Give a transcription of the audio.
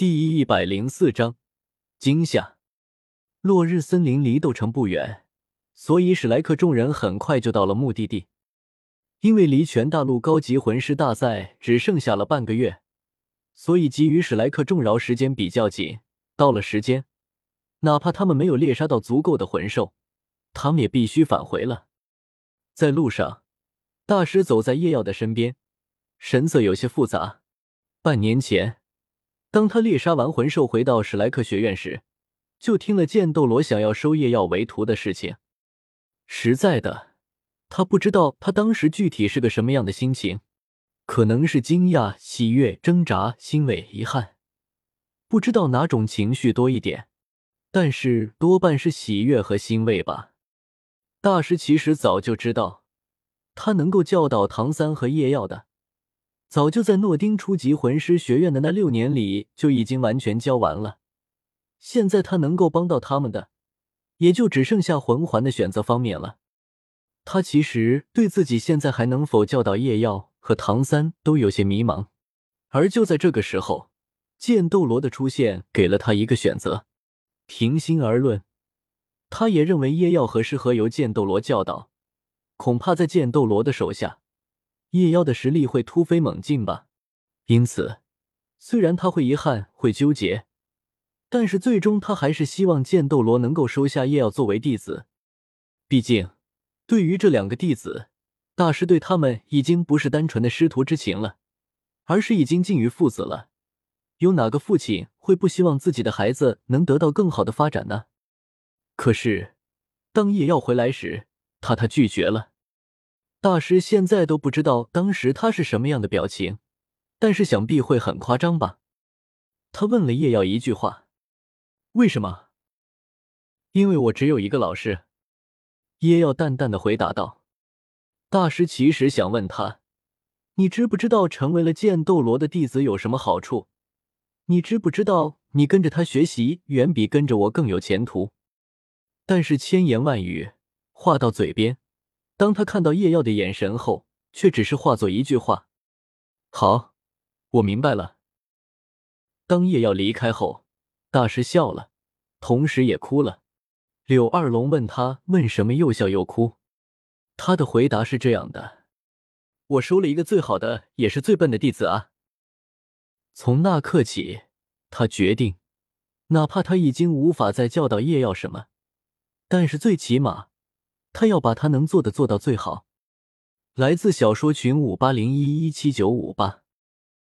第一百零四章惊吓。落日森林离斗城不远，所以史莱克众人很快就到了目的地。因为离全大陆高级魂师大赛只剩下了半个月，所以给予史莱克众饶时间比较紧。到了时间，哪怕他们没有猎杀到足够的魂兽，他们也必须返回了。在路上，大师走在叶耀的身边，神色有些复杂。半年前。当他猎杀完魂兽回到史莱克学院时，就听了剑斗罗想要收叶耀为徒的事情。实在的，他不知道他当时具体是个什么样的心情，可能是惊讶、喜悦、挣扎、欣慰、遗憾，不知道哪种情绪多一点，但是多半是喜悦和欣慰吧。大师其实早就知道，他能够教导唐三和叶耀的。早就在诺丁初级魂师学院的那六年里就已经完全教完了，现在他能够帮到他们的，也就只剩下魂环的选择方面了。他其实对自己现在还能否教导叶耀和唐三都有些迷茫，而就在这个时候，剑斗罗的出现给了他一个选择。平心而论，他也认为叶耀和适合由剑斗罗教导，恐怕在剑斗罗的手下。叶妖的实力会突飞猛进吧，因此，虽然他会遗憾、会纠结，但是最终他还是希望剑斗罗能够收下叶妖作为弟子。毕竟，对于这两个弟子，大师对他们已经不是单纯的师徒之情了，而是已经近于父子了。有哪个父亲会不希望自己的孩子能得到更好的发展呢？可是，当叶耀回来时，他他拒绝了。大师现在都不知道当时他是什么样的表情，但是想必会很夸张吧？他问了叶耀一句话：“为什么？”“因为我只有一个老师。”叶耀淡淡的回答道。大师其实想问他：“你知不知道成为了剑斗罗的弟子有什么好处？你知不知道你跟着他学习远比跟着我更有前途？”但是千言万语话到嘴边。当他看到叶耀的眼神后，却只是化作一句话：“好，我明白了。”当叶耀离开后，大师笑了，同时也哭了。柳二龙问他为什么又笑又哭，他的回答是这样的：“我收了一个最好的，也是最笨的弟子啊。”从那刻起，他决定，哪怕他已经无法再教导叶耀什么，但是最起码。他要把他能做的做到最好。来自小说群五八零一一七九五八。